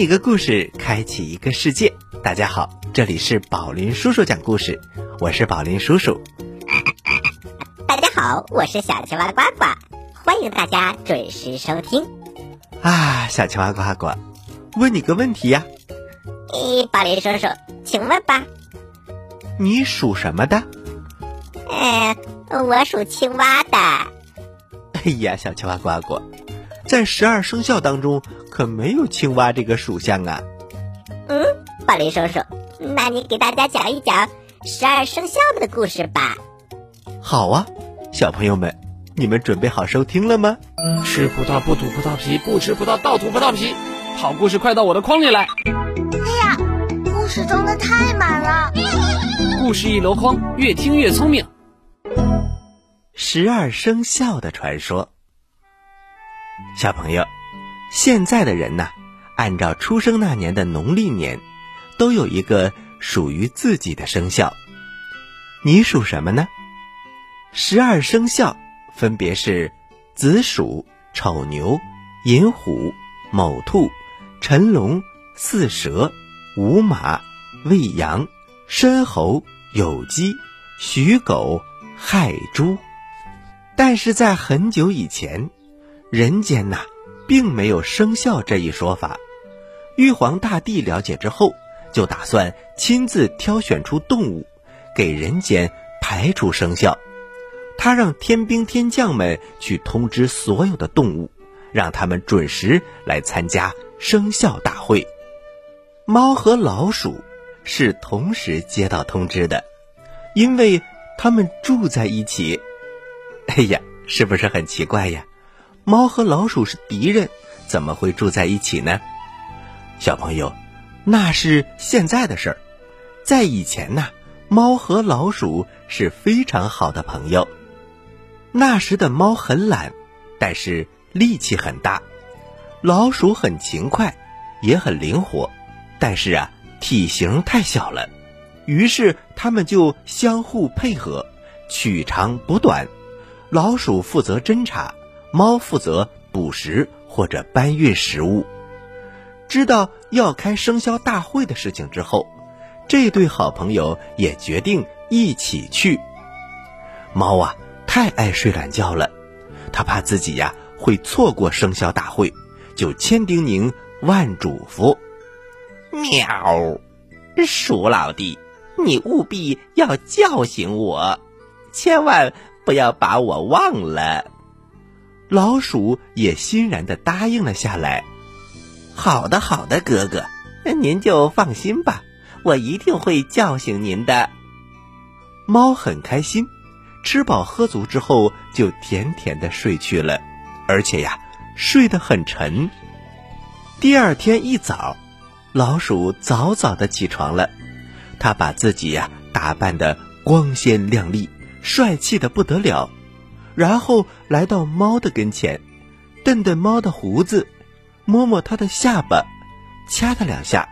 一个故事，开启一个世界。大家好，这里是宝林叔叔讲故事，我是宝林叔叔。大家好，我是小青蛙呱呱，欢迎大家准时收听。啊，小青蛙呱呱，问你个问题呀？诶，宝林叔叔，请问吧。你属什么的？嗯，我属青蛙的。哎呀，小青蛙呱呱，在十二生肖当中可没有青蛙这个属相啊。嗯，宝林叔叔，那你给大家讲一讲十二生肖的故事吧。好啊，小朋友们，你们准备好收听了吗？吃葡萄不吐葡萄皮，不吃葡萄倒吐葡萄皮。好故事快到我的筐里来。哎呀，故事装的太满了。故事一箩筐，越听越聪明。十二生肖的传说，小朋友，现在的人呐，按照出生那年的农历年，都有一个属于自己的生肖。你属什么呢？十二生肖分别是子鼠、丑牛、寅虎、卯兔、辰龙、巳蛇、午马、未羊、申猴、酉鸡、戌狗、亥猪。但是在很久以前，人间呐，并没有生肖这一说法。玉皇大帝了解之后，就打算亲自挑选出动物，给人间排除生肖。他让天兵天将们去通知所有的动物，让他们准时来参加生肖大会。猫和老鼠是同时接到通知的，因为他们住在一起。哎呀，是不是很奇怪呀？猫和老鼠是敌人，怎么会住在一起呢？小朋友，那是现在的事儿，在以前呢，猫和老鼠是非常好的朋友。那时的猫很懒，但是力气很大；老鼠很勤快，也很灵活，但是啊，体型太小了。于是他们就相互配合，取长补短。老鼠负责侦查，猫负责捕食或者搬运食物。知道要开生肖大会的事情之后，这对好朋友也决定一起去。猫啊，太爱睡懒觉了，它怕自己呀会错过生肖大会，就千叮咛万嘱咐：“喵，鼠老弟，你务必要叫醒我，千万。”不要把我忘了，老鼠也欣然的答应了下来。好的，好的，哥哥，您就放心吧，我一定会叫醒您的。猫很开心，吃饱喝足之后就甜甜的睡去了，而且呀，睡得很沉。第二天一早，老鼠早早的起床了，它把自己呀打扮的光鲜亮丽。帅气的不得了，然后来到猫的跟前，瞪瞪猫的胡子，摸摸它的下巴，掐它两下，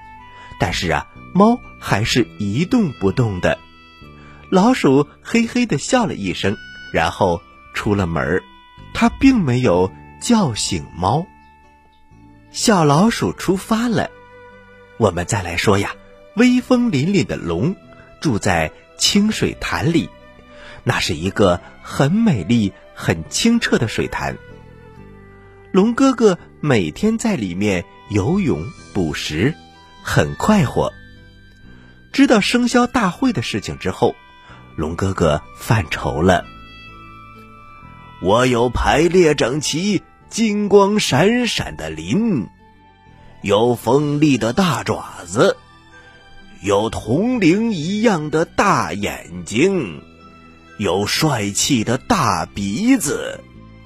但是啊，猫还是一动不动的。老鼠嘿嘿的笑了一声，然后出了门儿。它并没有叫醒猫。小老鼠出发了。我们再来说呀，威风凛凛的龙住在清水潭里。那是一个很美丽、很清澈的水潭。龙哥哥每天在里面游泳、捕食，很快活。知道生肖大会的事情之后，龙哥哥犯愁了。我有排列整齐、金光闪闪的鳞，有锋利的大爪子，有铜铃一样的大眼睛。有帅气的大鼻子，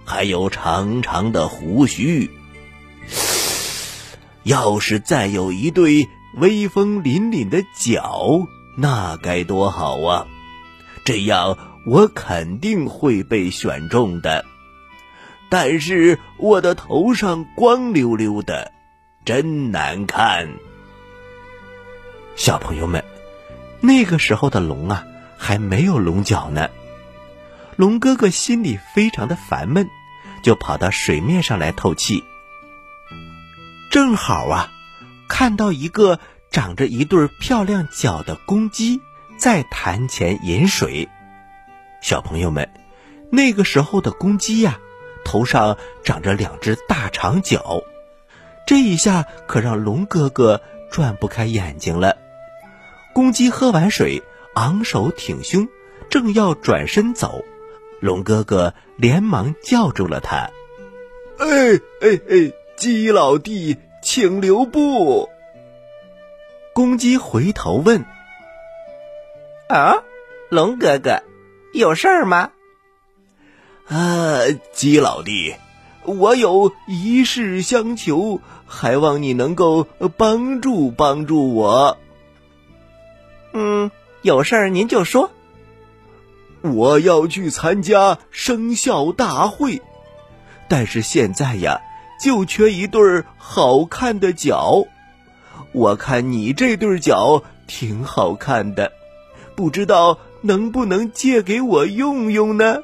还有长长的胡须。要是再有一对威风凛凛的角，那该多好啊！这样我肯定会被选中的。但是我的头上光溜溜的，真难看。小朋友们，那个时候的龙啊，还没有龙角呢。龙哥哥心里非常的烦闷，就跑到水面上来透气。正好啊，看到一个长着一对漂亮角的公鸡在潭前饮水。小朋友们，那个时候的公鸡呀，头上长着两只大长角，这一下可让龙哥哥转不开眼睛了。公鸡喝完水，昂首挺胸，正要转身走，龙哥哥连忙叫住了他：“哎哎哎，鸡老弟，请留步。”公鸡回头问：“啊，龙哥哥，有事儿吗？”“啊，鸡老弟，我有一事相求，还望你能够帮助帮助我。”“嗯，有事儿您就说。”“我要去参加生肖大会，但是现在呀，就缺一对好看的脚。”我看你这对脚挺好看的，不知道能不能借给我用用呢？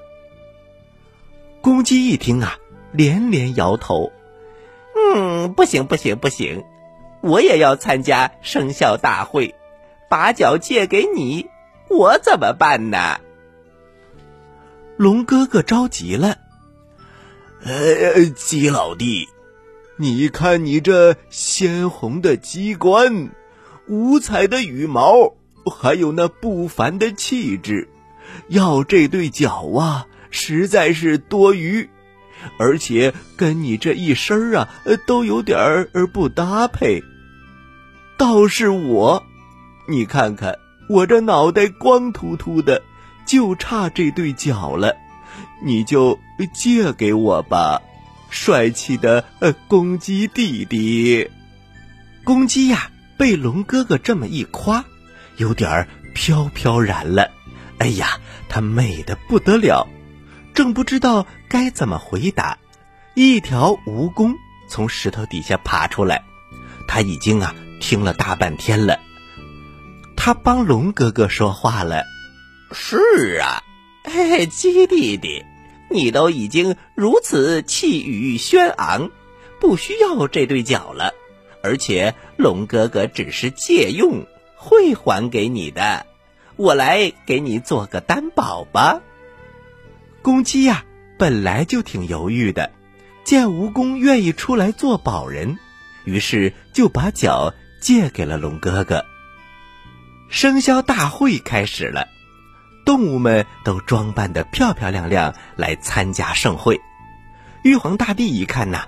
公鸡一听啊，连连摇头：“嗯，不行，不行，不行！我也要参加生肖大会，把脚借给你，我怎么办呢？”龙哥哥着急了：“呃，鸡老弟。”你看，你这鲜红的鸡冠，五彩的羽毛，还有那不凡的气质，要这对脚啊，实在是多余，而且跟你这一身啊，都有点儿不搭配。倒是我，你看看我这脑袋光秃秃的，就差这对脚了，你就借给我吧。帅气的呃公鸡弟弟，公鸡呀，被龙哥哥这么一夸，有点儿飘飘然了。哎呀，它美的不得了，正不知道该怎么回答。一条蜈蚣从石头底下爬出来，他已经啊听了大半天了。他帮龙哥哥说话了：“是啊，嘿嘿，鸡弟弟。”你都已经如此气宇轩昂，不需要这对脚了。而且龙哥哥只是借用，会还给你的。我来给你做个担保吧。公鸡呀，本来就挺犹豫的，见蜈蚣愿意出来做保人，于是就把脚借给了龙哥哥。生肖大会开始了。动物们都装扮的漂漂亮亮来参加盛会，玉皇大帝一看呐，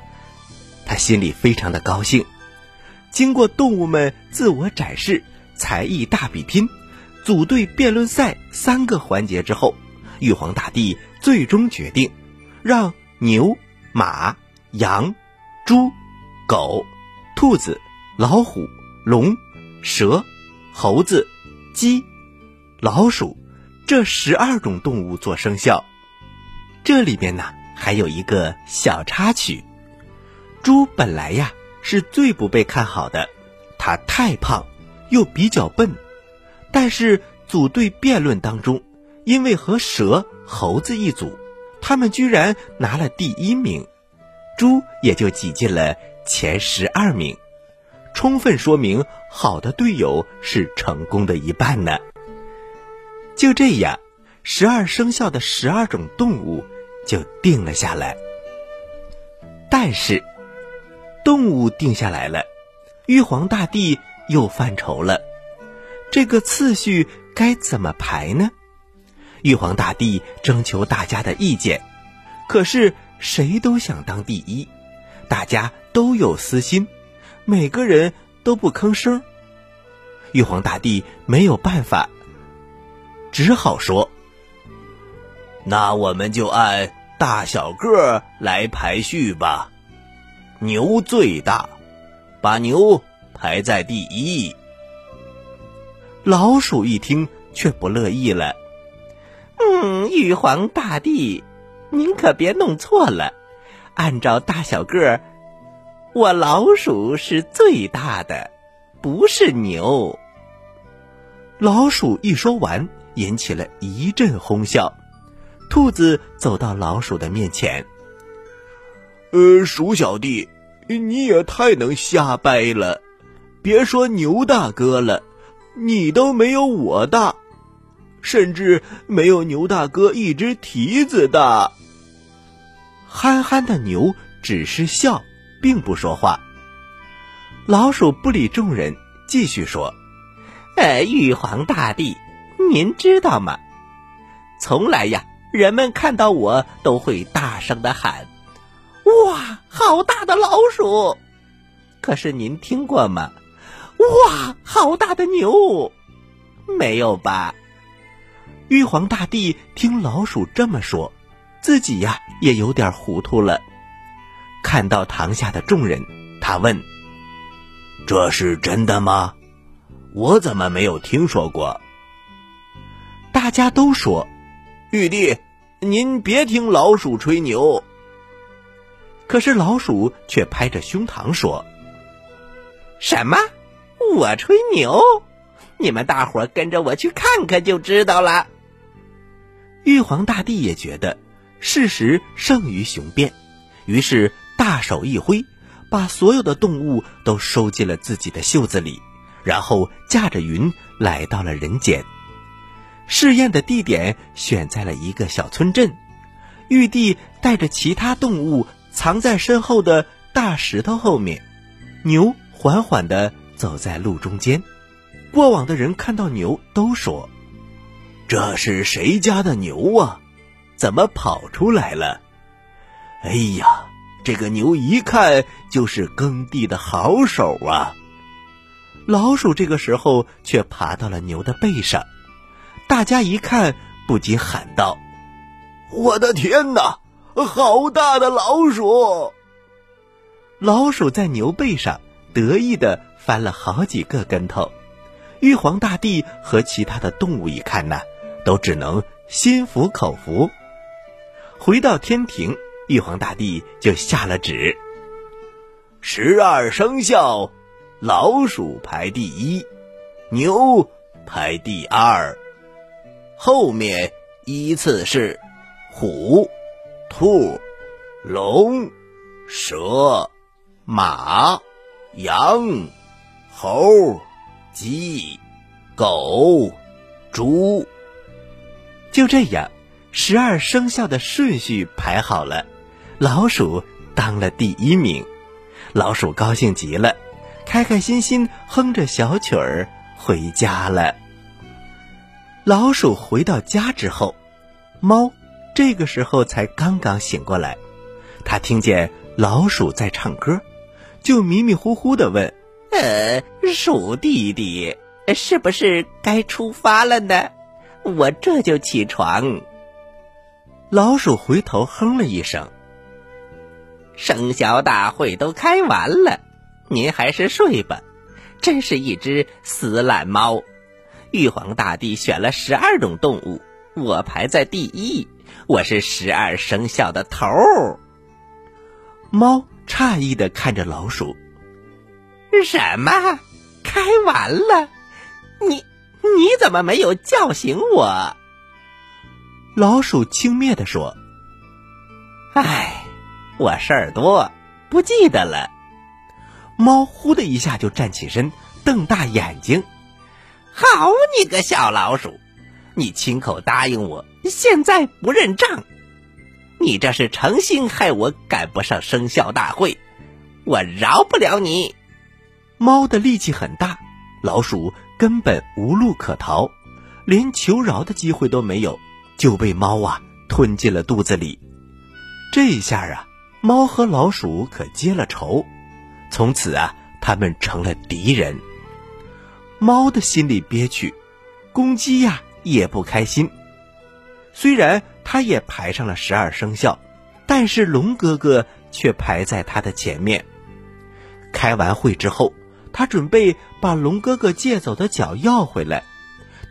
他心里非常的高兴。经过动物们自我展示、才艺大比拼、组队辩论赛三个环节之后，玉皇大帝最终决定，让牛、马、羊、猪、狗、兔子、老虎、龙、蛇、猴子、鸡、老鼠。这十二种动物做生肖，这里边呢还有一个小插曲：猪本来呀是最不被看好的，它太胖，又比较笨。但是组队辩论当中，因为和蛇、猴子一组，他们居然拿了第一名，猪也就挤进了前十二名，充分说明好的队友是成功的一半呢。就这样，十二生肖的十二种动物就定了下来。但是，动物定下来了，玉皇大帝又犯愁了，这个次序该怎么排呢？玉皇大帝征求大家的意见，可是谁都想当第一，大家都有私心，每个人都不吭声。玉皇大帝没有办法。只好说：“那我们就按大小个儿来排序吧。牛最大，把牛排在第一。”老鼠一听却不乐意了：“嗯，玉皇大帝，您可别弄错了。按照大小个儿，我老鼠是最大的，不是牛。”老鼠一说完。引起了一阵哄笑，兔子走到老鼠的面前。呃，鼠小弟，你也太能瞎掰了！别说牛大哥了，你都没有我大，甚至没有牛大哥一只蹄子大。憨憨的牛只是笑，并不说话。老鼠不理众人，继续说：“呃，玉皇大帝，您知道吗？从来呀，人们看到我都会大声的喊：‘哇，好大的老鼠！’可是您听过吗？哇，好大的牛！没有吧？”玉皇大帝听老鼠这么说，自己呀也有点糊涂了。看到堂下的众人，他问。这是真的吗？我怎么没有听说过？大家都说：“玉帝，您别听老鼠吹牛。”可是老鼠却拍着胸膛说：“什么？我吹牛？你们大伙跟着我去看看就知道了。”玉皇大帝也觉得事实胜于雄辩，于是大手一挥。把所有的动物都收进了自己的袖子里，然后驾着云来到了人间。试验的地点选在了一个小村镇，玉帝带着其他动物藏在身后的大石头后面，牛缓缓地走在路中间。过往的人看到牛都说：“这是谁家的牛啊？怎么跑出来了？”哎呀！这个牛一看就是耕地的好手啊！老鼠这个时候却爬到了牛的背上，大家一看不禁喊道：“我的天哪，好大的老鼠！”老鼠在牛背上得意的翻了好几个跟头。玉皇大帝和其他的动物一看呢，都只能心服口服。回到天庭。玉皇大帝就下了旨：十二生肖，老鼠排第一，牛排第二，后面依次是虎、兔、龙、蛇、马、羊、猴、鸡、狗、猪。就这样，十二生肖的顺序排好了。老鼠当了第一名，老鼠高兴极了，开开心心哼着小曲儿回家了。老鼠回到家之后，猫这个时候才刚刚醒过来，它听见老鼠在唱歌，就迷迷糊糊的问：“呃，鼠弟弟，是不是该出发了呢？我这就起床。”老鼠回头哼了一声。生肖大会都开完了，您还是睡吧。真是一只死懒猫。玉皇大帝选了十二种动物，我排在第一，我是十二生肖的头。猫诧异的看着老鼠：“什么？开完了？你你怎么没有叫醒我？”老鼠轻蔑的说：“唉。”我事儿多，不记得了。猫呼的一下就站起身，瞪大眼睛：“好你个小老鼠！你亲口答应我，现在不认账，你这是诚心害我赶不上生肖大会，我饶不了你！”猫的力气很大，老鼠根本无路可逃，连求饶的机会都没有，就被猫啊吞进了肚子里。这一下啊！猫和老鼠可结了仇，从此啊，他们成了敌人。猫的心里憋屈，公鸡呀也不开心。虽然它也排上了十二生肖，但是龙哥哥却排在它的前面。开完会之后，他准备把龙哥哥借走的脚要回来，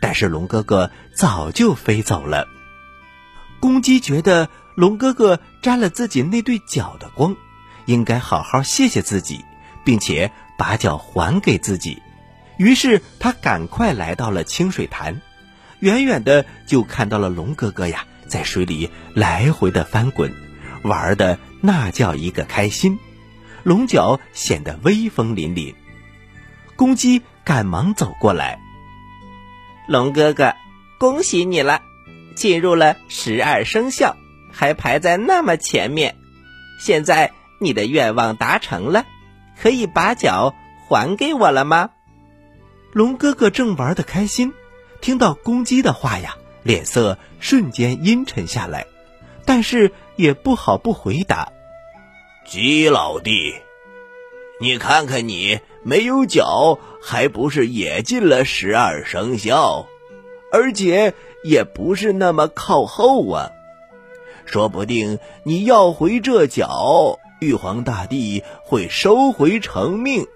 但是龙哥哥早就飞走了。公鸡觉得。龙哥哥沾了自己那对脚的光，应该好好谢谢自己，并且把脚还给自己。于是他赶快来到了清水潭，远远的就看到了龙哥哥呀，在水里来回的翻滚，玩的那叫一个开心。龙角显得威风凛凛。公鸡赶忙走过来：“龙哥哥，恭喜你了，进入了十二生肖，还排在那么前面。现在你的愿望达成了，可以把脚还给我了吗？”龙哥哥正玩得开心，听到公鸡的话呀，脸色瞬间阴沉下来，但是也不好不回答：“鸡老弟，你看看你没有脚，还不是也进了十二生肖，而且也不是那么靠后啊。说不定你要回这脚，玉皇大帝会收回成命。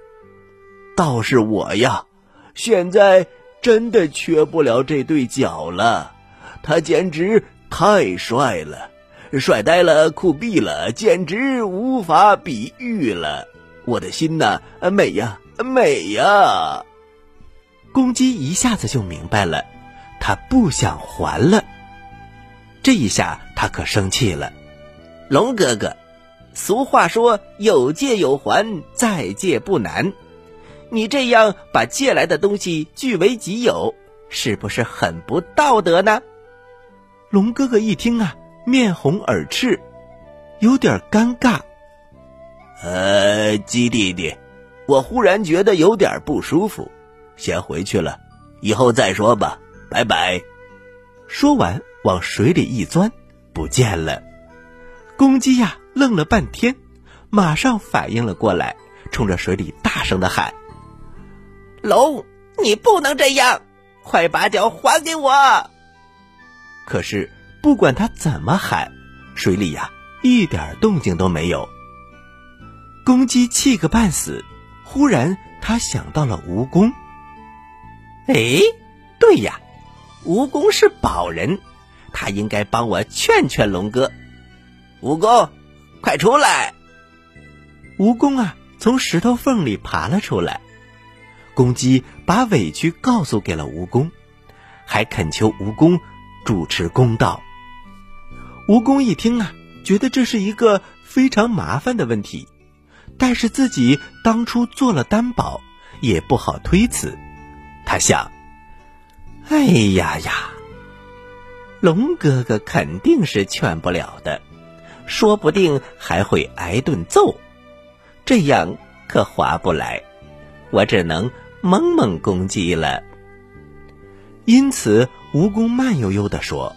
倒是我呀。”现在真的缺不了这对脚了，他简直太帅了，帅呆了，酷毙了，简直无法比喻了。我的心呐，美呀，美呀！公鸡一下子就明白了，他不想还了。这一下他可生气了，龙哥哥，俗话说有借有还，再借不难。你这样把借来的东西据为己有，是不是很不道德呢？龙哥哥一听啊，面红耳赤，有点尴尬。呃，鸡弟弟，我忽然觉得有点不舒服，先回去了，以后再说吧，拜拜。说完，往水里一钻，不见了。公鸡呀，愣了半天，马上反应了过来，冲着水里大声的喊。龙，你不能这样！快把脚还给我！可是不管他怎么喊，水里呀一点动静都没有。公鸡气个半死，忽然他想到了蜈蚣。哎，对呀，蜈蚣是宝人，他应该帮我劝劝龙哥。蜈蚣，快出来！蜈蚣啊，从石头缝里爬了出来。公鸡把委屈告诉给了蜈蚣，还恳求蜈蚣主持公道。蜈蚣一听啊，觉得这是一个非常麻烦的问题，但是自己当初做了担保，也不好推辞。他想：哎呀呀，龙哥哥肯定是劝不了的，说不定还会挨顿揍，这样可划不来。我只能。蒙蒙公鸡了，因此蜈蚣慢悠悠的说：“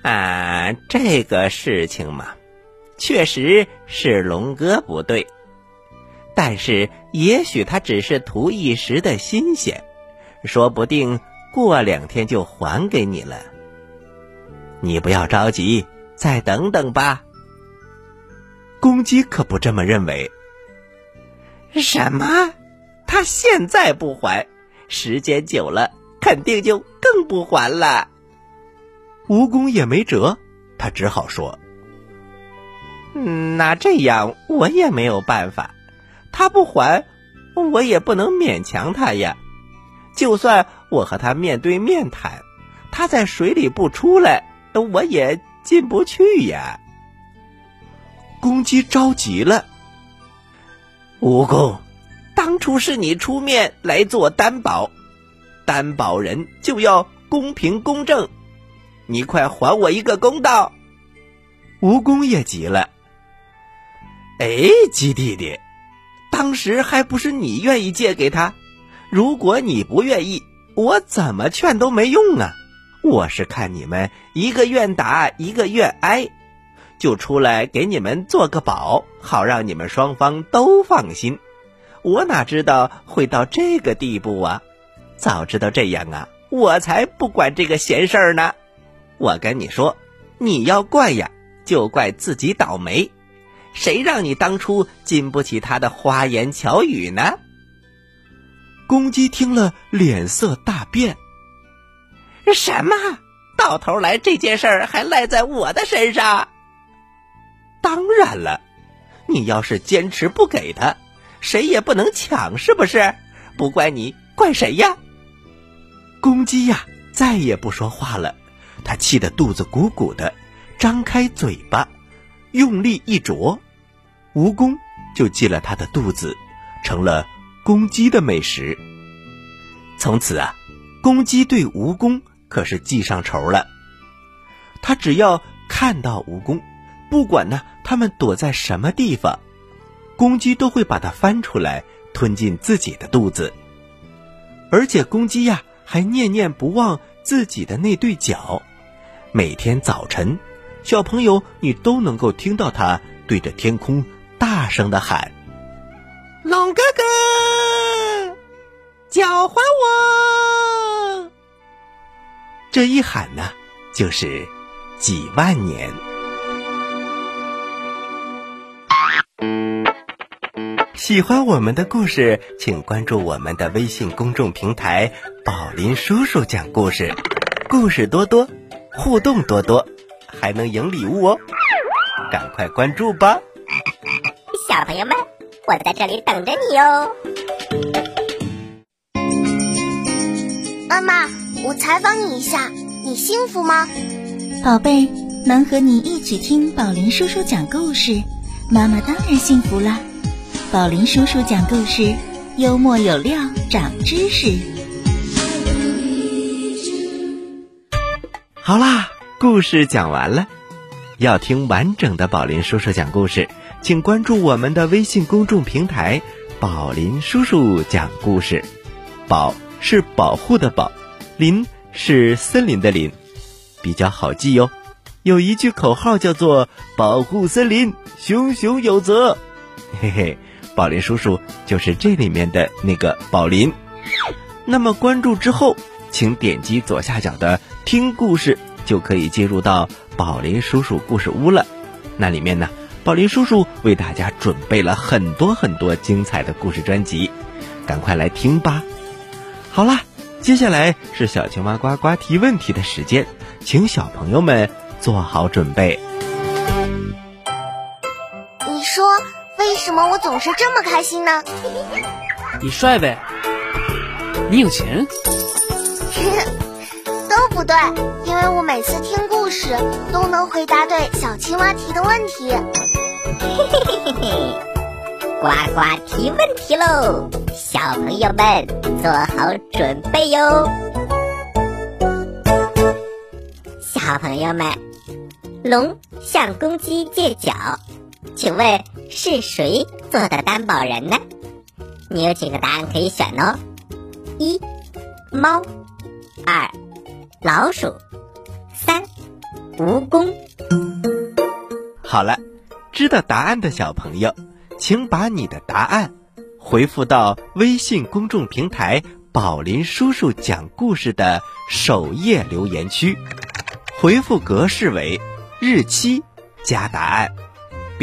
啊，这个事情嘛，确实是龙哥不对，但是也许他只是图一时的新鲜，说不定过两天就还给你了。你不要着急，再等等吧。”公鸡可不这么认为。什么？他现在不还，时间久了肯定就更不还了。蜈蚣也没辙，他只好说：“那这样我也没有办法，他不还，我也不能勉强他呀。就算我和他面对面谈，他在水里不出来，我也进不去呀。”公鸡着急了，蜈蚣。当初是你出面来做担保，担保人就要公平公正，你快还我一个公道！蜈蚣也急了。哎，鸡弟弟，当时还不是你愿意借给他？如果你不愿意，我怎么劝都没用啊！我是看你们一个愿打，一个愿挨，就出来给你们做个保，好让你们双方都放心。我哪知道会到这个地步啊！早知道这样啊，我才不管这个闲事儿呢。我跟你说，你要怪呀，就怪自己倒霉。谁让你当初经不起他的花言巧语呢？公鸡听了，脸色大变。什么？到头来这件事儿还赖在我的身上？当然了，你要是坚持不给他。谁也不能抢，是不是？不怪你，怪谁呀？公鸡呀，再也不说话了。它气得肚子鼓鼓的，张开嘴巴，用力一啄，蜈蚣就进了它的肚子，成了公鸡的美食。从此啊，公鸡对蜈蚣可是记上仇了。它只要看到蜈蚣，不管呢它们躲在什么地方，公鸡都会把它翻出来吞进自己的肚子。而且公鸡呀，还念念不忘自己的那对脚。每天早晨，小朋友你都能够听到它对着天空大声的喊：“龙哥哥，脚还我！”这一喊呢，就是几万年。喜欢我们的故事，请关注我们的微信公众平台“宝林叔叔讲故事”，故事多多，互动多多，还能赢礼物哦！赶快关注吧，小朋友们，我在这里等着你哟。妈妈，我采访你一下，你幸福吗？宝贝，能和你一起听宝林叔叔讲故事，妈妈当然幸福啦。宝林叔叔讲故事，幽默有料，长知识。好啦，故事讲完了。要听完整的宝林叔叔讲故事，请关注我们的微信公众平台“宝林叔叔讲故事”。宝是保护的宝，林是森林的林，比较好记哟。有一句口号叫做“保护森林，熊熊有责”，嘿嘿。宝林叔叔就是这里面的那个宝林。那么关注之后，请点击左下角的听故事，就可以进入到宝林叔叔故事屋了。那里面呢，宝林叔叔为大家准备了很多很多精彩的故事专辑，赶快来听吧。好啦，接下来是小青蛙呱呱提问题的时间，请小朋友们做好准备。为什么我总是这么开心呢？你帅呗，你有钱，都不对，因为我每次听故事都能回答对小青蛙提的问题。嘿嘿嘿嘿嘿，呱呱提问题喽，小朋友们做好准备哟。小朋友们，龙向公鸡借脚。请问是谁做的担保人呢？你有几个答案可以选哦：一、猫；二、老鼠；三、蜈蚣。好了，知道答案的小朋友，请把你的答案回复到微信公众平台“宝林叔叔讲故事”的首页留言区，回复格式为日期加答案。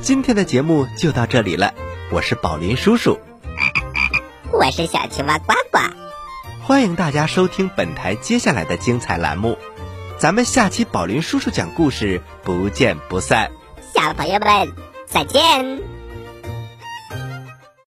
今天的节目就到这里了，我是宝林叔叔，我是小青蛙呱呱，欢迎大家收听本台接下来的精彩栏目，咱们下期宝林叔叔讲故事不见不散，小朋友们再见。